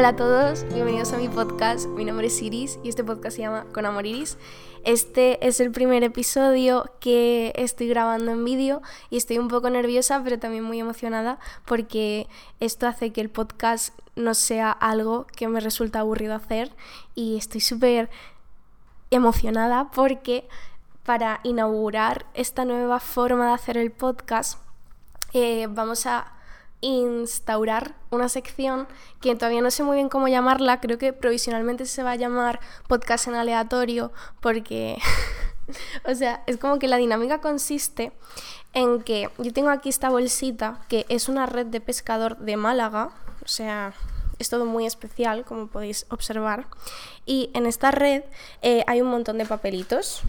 Hola a todos, bienvenidos a mi podcast. Mi nombre es Iris y este podcast se llama Con Amor Iris. Este es el primer episodio que estoy grabando en vídeo y estoy un poco nerviosa, pero también muy emocionada porque esto hace que el podcast no sea algo que me resulta aburrido hacer y estoy súper emocionada porque para inaugurar esta nueva forma de hacer el podcast eh, vamos a instaurar una sección que todavía no sé muy bien cómo llamarla, creo que provisionalmente se va a llamar podcast en aleatorio porque, o sea, es como que la dinámica consiste en que yo tengo aquí esta bolsita que es una red de pescador de Málaga, o sea, es todo muy especial, como podéis observar, y en esta red eh, hay un montón de papelitos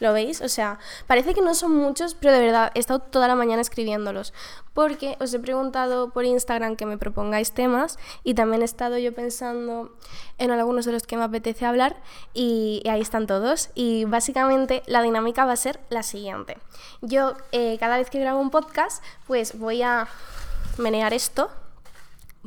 ¿Lo veis? O sea, parece que no son muchos, pero de verdad he estado toda la mañana escribiéndolos. Porque os he preguntado por Instagram que me propongáis temas y también he estado yo pensando en algunos de los que me apetece hablar y, ahí están todos. Y básicamente la dinámica va a ser la siguiente. Yo eh, cada vez que grabo un podcast, pues voy a menear esto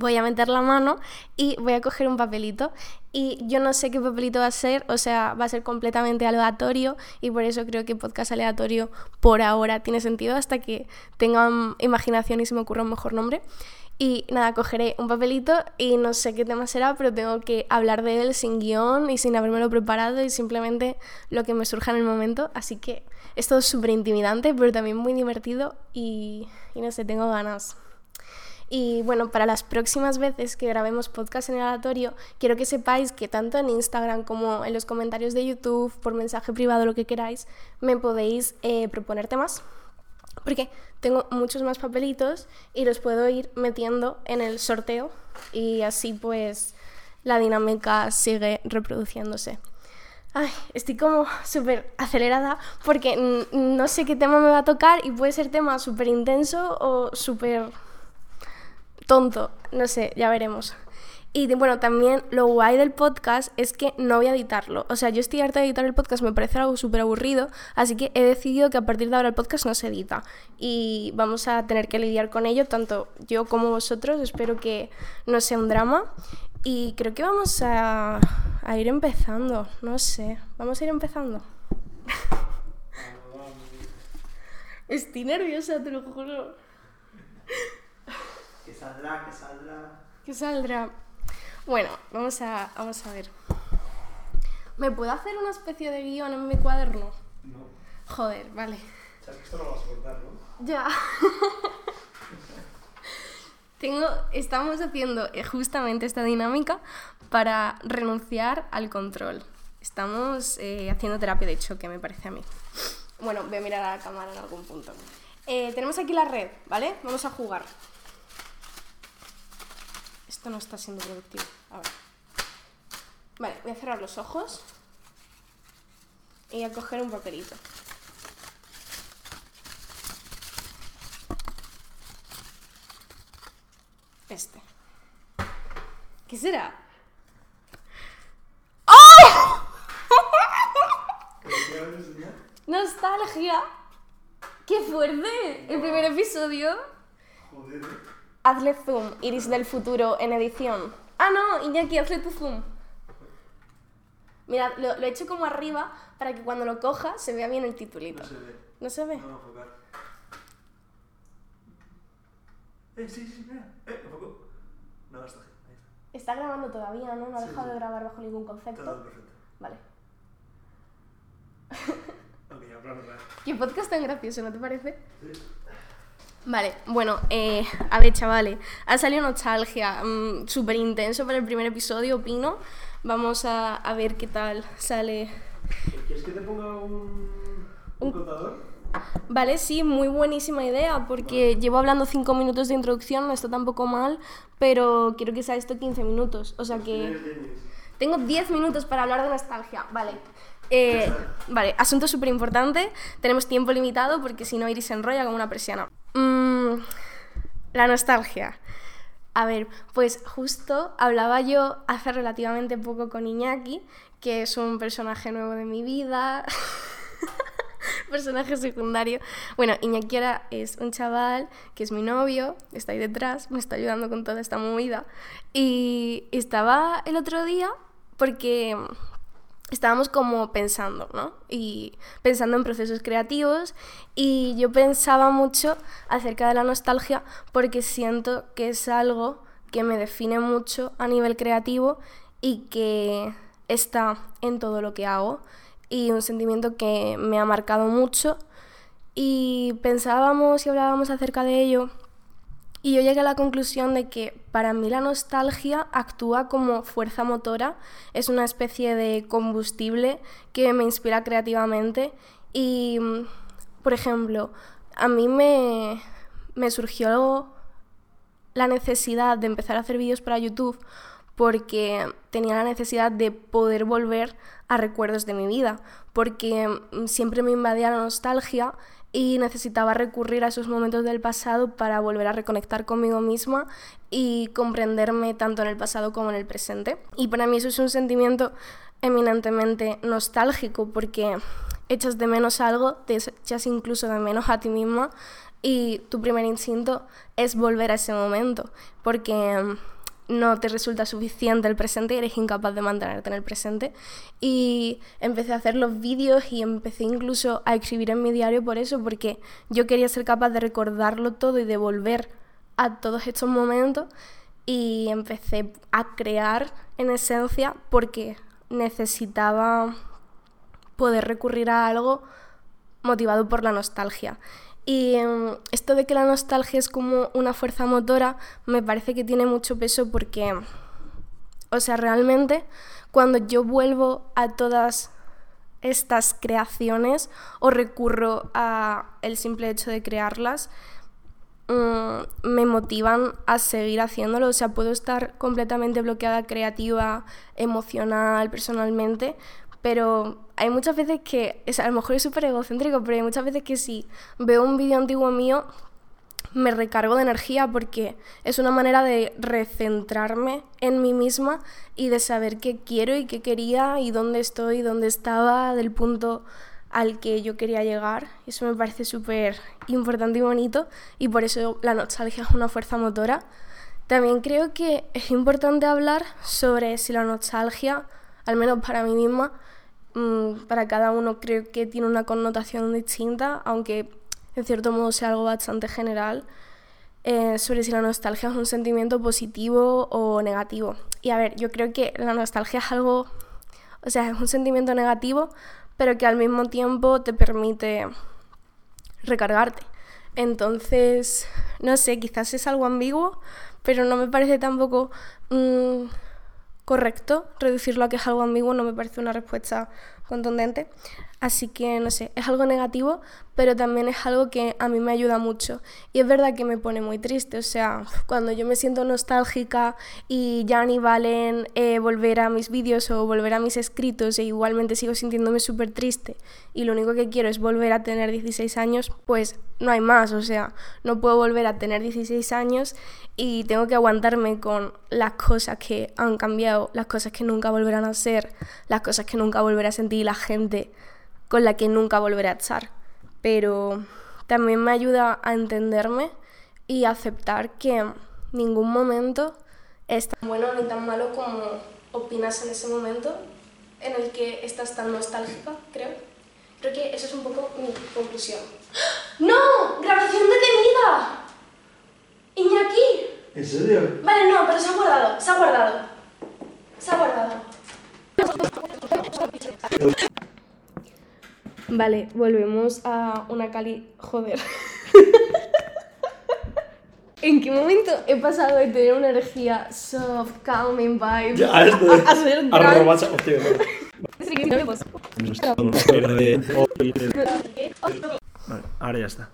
voy a meter la mano y voy a coger un papelito y yo no sé qué papelito va a ser, o sea, va a ser completamente aleatorio y por eso creo que podcast aleatorio por ahora tiene sentido hasta que tengan imaginación y se me ocurra un mejor nombre. Y nada, cogeré un papelito y no sé qué tema será, pero tengo que hablar de él sin guion y sin habérmelo preparado y simplemente lo que me surja en el momento. Así que es todo súper intimidante, pero también muy divertido y no sé, tengo ganas. Y bueno, para las próximas veces que grabemos podcast en el aleatorio, quiero que sepáis que tanto en Instagram como en los comentarios de YouTube, por mensaje privado, lo que queráis, me podéis eh, proponer temas. Porque tengo muchos más papelitos y los puedo ir metiendo en el sorteo y así pues la dinámica sigue reproduciéndose. Ay, estoy como súper acelerada porque no sé qué tema me va a tocar y puede ser tema súper intenso o súper tonto, no sé, ya veremos. Y bueno, también lo guay del podcast es que no voy a editarlo. O sea, yo estoy harta de editar el podcast, me parece algo súper aburrido, así que he decidido que a partir de ahora el podcast no se edita. Y vamos a tener que lidiar con ello, tanto yo como vosotros. Espero que no sea un drama. Y creo que vamos a, a ir empezando, no sé, vamos a ir empezando. Estoy nerviosa, te lo juro. Que saldrá, que saldrá. ¿Qué saldrá? Bueno, vamos a, vamos a ver. ¿Me puedo hacer una especie de guion en mi cuaderno? No. Joder, vale. Sea, que esto lo vas a cortar, ¿no? Ya. Tengo, estamos haciendo eh, justamente esta dinámica para renunciar al control. Estamos eh, haciendo terapia de choque, me parece a mí. Bueno, voy a mirar a la cámara en algún punto. Eh, tenemos aquí la red, ¿vale? Vamos a jugar. Esto no está siendo productivo. A ver. Vale, voy a cerrar los ojos y a coger un papelito. Este. ¿Qué será? ¡Oh! ¡Nostalgia! ¡Qué fuerte! El primer episodio. Hazle zoom, Iris del futuro en edición. Ah, no, Iñaki, hazle tu zoom. Mira, lo, lo he hecho como arriba para que cuando lo coja se vea bien el titulito. No se ve. ¿No se ve? No. Eh, sí, sí, mira. Eh, enfocó. No, está bien. Ahí está. Está grabando todavía, ¿no? No ha Sí, dejado sí. de grabar bajo ningún concepto. todo perfecto. Vale. Ok, vez. Qué podcast tan gracioso, ¿no te parece? Sí. Vale, bueno, eh, a ver, chavales, ha salido nostalgia, mm, súper intenso para el primer episodio, opino. Vamos a, a ver qué tal sale. ¿Quieres que te ponga un, un Un- contador? Vale, sí, muy buenísima idea, porque llevo hablando 5 minutos de introducción, no está tampoco mal, pero quiero que sea esto 15 minutos, o sea que... Tienes diez minutos. Tengo 10 minutos para hablar de nostalgia, vale. Eh, vale, asunto súper importante, tenemos tiempo limitado porque si no Iris se enrolla como una persiana. Mm, la nostalgia. A ver, pues justo hablaba yo hace relativamente poco con Iñaki, que es un personaje nuevo de mi vida. personaje secundario. Bueno, Iñaki ahora es un chaval que es mi novio, está ahí detrás, me está ayudando con toda esta movida. Y estaba el otro día porque estábamos como pensando, ¿no? Y pensando en procesos creativos y yo pensaba mucho acerca de la nostalgia porque siento que es algo que me define mucho a nivel creativo y que está en todo lo que hago y un sentimiento que me ha marcado mucho y pensábamos y hablábamos acerca de ello y yo llegué a la conclusión de que para mí la nostalgia actúa como fuerza motora, es una especie de combustible que me inspira creativamente. Y, por ejemplo, a mí me, me surgió la necesidad de empezar a hacer vídeos para YouTube porque tenía la necesidad de poder volver a recuerdos de mi vida, porque siempre me invadía la nostalgia y necesitaba recurrir a esos momentos del pasado para volver a reconectar conmigo misma y comprenderme tanto en el pasado como en el presente. Y para mí eso es un sentimiento eminentemente nostálgico porque echas de menos algo, te echas incluso de menos a ti misma y tu primer instinto es volver a ese momento porque no te resulta suficiente el presente y eres incapaz de mantenerte en el presente. Y empecé a hacer los vídeos y empecé incluso a escribir en mi diario por eso, porque yo quería ser capaz de recordarlo todo y de volver a todos estos momentos. Y empecé a crear en esencia porque necesitaba poder recurrir a algo motivado por la nostalgia. Y em, esto de que la nostalgia es como una fuerza motora me parece que tiene mucho peso porque, o sea, realmente cuando yo vuelvo a todas estas creaciones o recurro a el simple hecho de crearlas, mm, me motivan a seguir haciéndolo. O sea, puedo estar completamente bloqueada creativa, emocional, personalmente, pero hay muchas veces que, a lo mejor es súper egocéntrico, pero hay muchas veces que si veo un vídeo antiguo mío, me recargo de energía porque es una manera de recentrarme en mí misma y de saber qué quiero y qué quería y dónde estoy, dónde estaba, del punto al que yo quería llegar. Eso me parece súper importante y bonito y por eso la nostalgia es una fuerza motora. También creo que es importante hablar sobre si la nostalgia, al menos para mí misma, Mm, para cada uno creo que tiene una connotación distinta, aunque en cierto modo sea algo bastante general, eh, sobre si la nostalgia es un sentimiento positivo o negativo. Y a ver, yo creo que la nostalgia es algo, o sea, es un sentimiento negativo, pero que al mismo tiempo te permite recargarte. Entonces, no sé, quizás es algo ambiguo, pero no me parece tampoco... Mm, correcto reducirlo a que es algo ambiguo, no me parece una respuesta contundente. Así que, no sé, es algo negativo, pero también es algo que a mí me ayuda mucho. Y es verdad que me pone muy triste, o sea, cuando yo me siento nostálgica y ya ni valen eh, volver a mis vídeos o volver a mis escritos e igualmente sigo sintiéndome súper triste y lo único que quiero es volver a tener 16 años, pues no hay más, o sea, no puedo volver a tener 16 años y tengo que aguantarme con las cosas que han cambiado, las cosas que nunca volverán a ser, las cosas que nunca volveré a sentir la gente con la que nunca volveré a estar. Pero también me ayuda a entenderme y aceptar que ningún momento es tan bueno ni tan malo como opinas en ese momento en el que estás tan nostálgica, creo. Creo que esa es un poco mi conclusión. ¡No! ¡Grabación detenida! ¡Iñaki! ¿En serio? Vale, no, pero se ha guardado, se ha guardado. Se ha guardado. Vale, volvemos a una cali... Joder. ¿En qué momento he pasado de tener una energía soft, calming vibe Ya, esto a, a ser Vale, ahora ya está.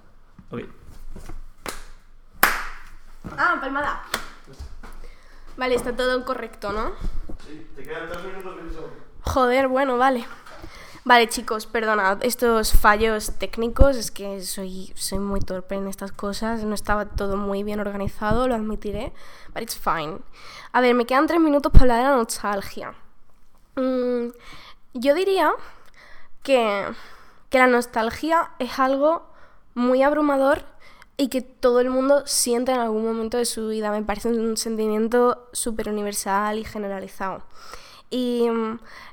Ok. Ah, palmada. Vale, está todo correcto, ¿no? Sí, te quedan tres minutos de. Joder, bueno, vale. Vale, chicos, perdonad estos fallos técnicos, es que soy, soy muy torpe en estas cosas, no estaba todo muy bien organizado, lo admitiré, but it's fine. A ver, me quedan tres minutos para hablar de la nostalgia. Mm, yo diría que que la nostalgia es algo muy abrumador y que todo el mundo siente en algún momento de su vida. Me parece un sentimiento súper universal y generalizado. Y,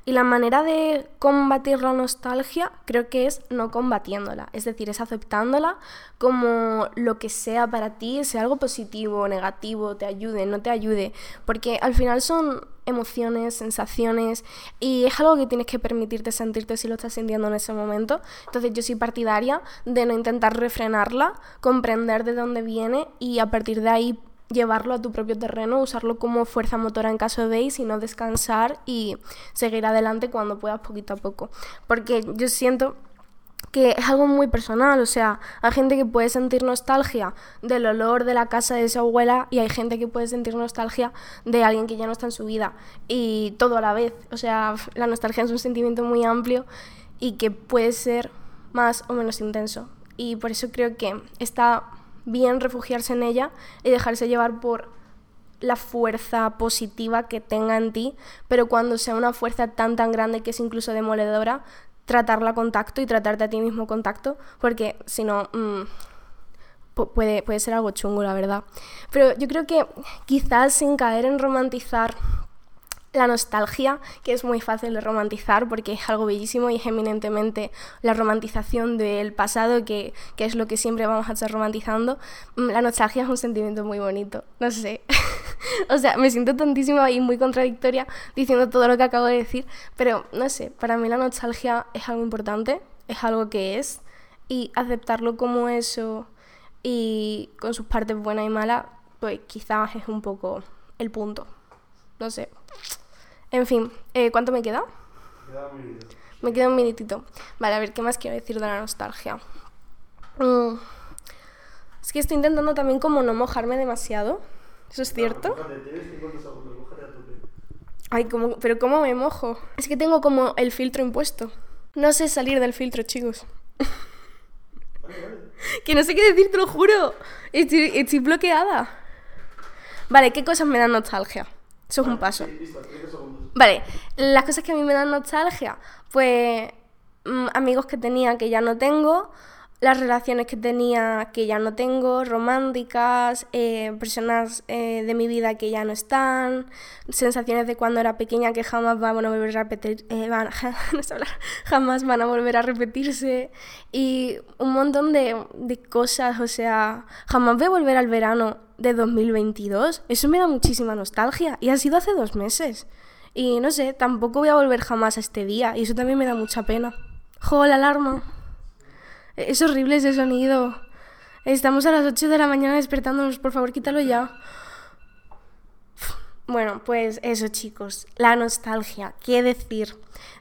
la manera de combatir la nostalgia creo que es no combatiéndola, es decir, es aceptándola como lo que sea para ti, sea algo positivo o negativo, te ayude, no te ayude, porque al final son emociones, sensaciones y es algo que tienes que permitirte sentirte si lo estás sintiendo en ese momento. Entonces yo soy partidaria de no intentar refrenarla, comprender de dónde viene y a partir de ahí llevarlo a tu propio terreno, usarlo como fuerza motora en caso de y sino descansar y seguir adelante cuando puedas poquito a poco. Porque yo siento que es algo muy personal, o sea, hay gente que puede sentir nostalgia del olor de la casa de su abuela y hay gente que puede sentir nostalgia de alguien que ya no está en su vida y todo a la vez, o sea, la nostalgia es un sentimiento muy amplio y que puede ser más o menos intenso y por eso creo que está bien refugiarse en ella y dejarse llevar por la fuerza positiva que tenga en ti, pero cuando sea una fuerza tan tan grande que es incluso demoledora, tratarla con tacto y tratarte a ti mismo con tacto, porque si no mm, puede, puede ser algo chungo, la verdad. Pero yo creo que quizás sin caer en romantizar la nostalgia, que es muy fácil de romantizar porque es algo bellísimo y es eminentemente la romantización del pasado, que, que, es lo que siempre vamos a estar romantizando. Mm, la nostalgia es un sentimiento muy bonito, no sé. o sea, me siento tantísimo y muy contradictoria diciendo todo lo que acabo de decir, pero no sé, para mí la nostalgia es algo importante, es algo que es, y aceptarlo como eso y con sus partes buenas y malas, pues quizás es un poco el punto. No sé. En fin, eh, ¿cuánto me queda? Me queda un minutito. Vale, a ver, ¿qué más quiero decir de la nostalgia? Mm. Es que estoy intentando también como no mojarme demasiado. ¿Eso es cierto? Ay, ¿cómo? pero ¿cómo me mojo? Es que tengo como el filtro impuesto. No sé salir del filtro, chicos. que no sé qué decir, te lo juro. Estoy, estoy bloqueada. Vale, ¿qué cosas me dan nostalgia? Eso es un paso. Vale, las cosas que a mí me dan nostalgia, pues mm, amigos que tenía que ya no tengo, las relaciones que tenía que ya no tengo, románticas, eh, personas eh, de mi vida que ya no están, sensaciones de cuando era pequeña que jamás van a volver a repetir, eh, jamás van a volver a repetirse y un montón de, de cosas, o sea, jamás voy a volver al verano de 2022, eso me da muchísima nostalgia y ha sido hace dos meses. Y no sé, tampoco voy a volver jamás a este día y eso también me da mucha pena. ¡Jo, la alarma! Es horrible ese sonido. Estamos a las 8 de la mañana despertándonos, por favor, quítalo ya. Bueno, pues eso chicos, la nostalgia, ¿qué decir?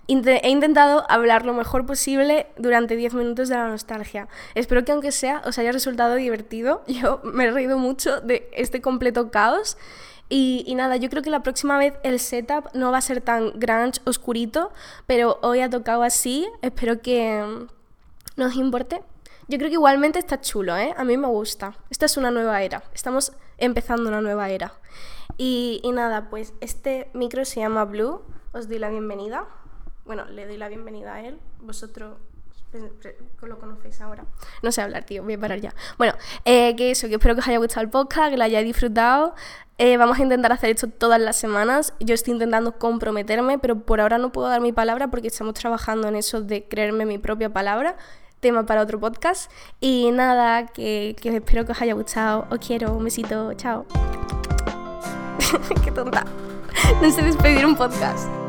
he intentado hablar lo mejor posible durante 10 minutos de la nostalgia. Espero que aunque sea os haya resultado divertido. Yo me he reído mucho de este completo caos. Y, y, nada, yo creo que la próxima vez el setup no va a ser tan grunge, oscurito, pero hoy ha tocado así. Espero que nos importe. Yo creo que igualmente está chulo, ¿eh? A mí me gusta. Esta es una nueva era. Estamos empezando una nueva era. Y, y nada, pues este micro se llama Blue. Os doy la bienvenida. Bueno, le doy la bienvenida a él. Vosotros lo conocéis ahora. No sé hablar, tío, voy a parar ya. Bueno, eh, que eso, que espero que os haya gustado el podcast, que lo hayáis disfrutado. Eh, vamos a intentar hacer esto todas las semanas. Yo estoy intentando comprometerme, pero por ahora no puedo dar mi palabra porque estamos trabajando en eso de creerme mi propia palabra. Tema para otro podcast. Y nada, que, que espero que os haya gustado. Os quiero, un besito, chao. Qué tonta. No sé despedir un podcast.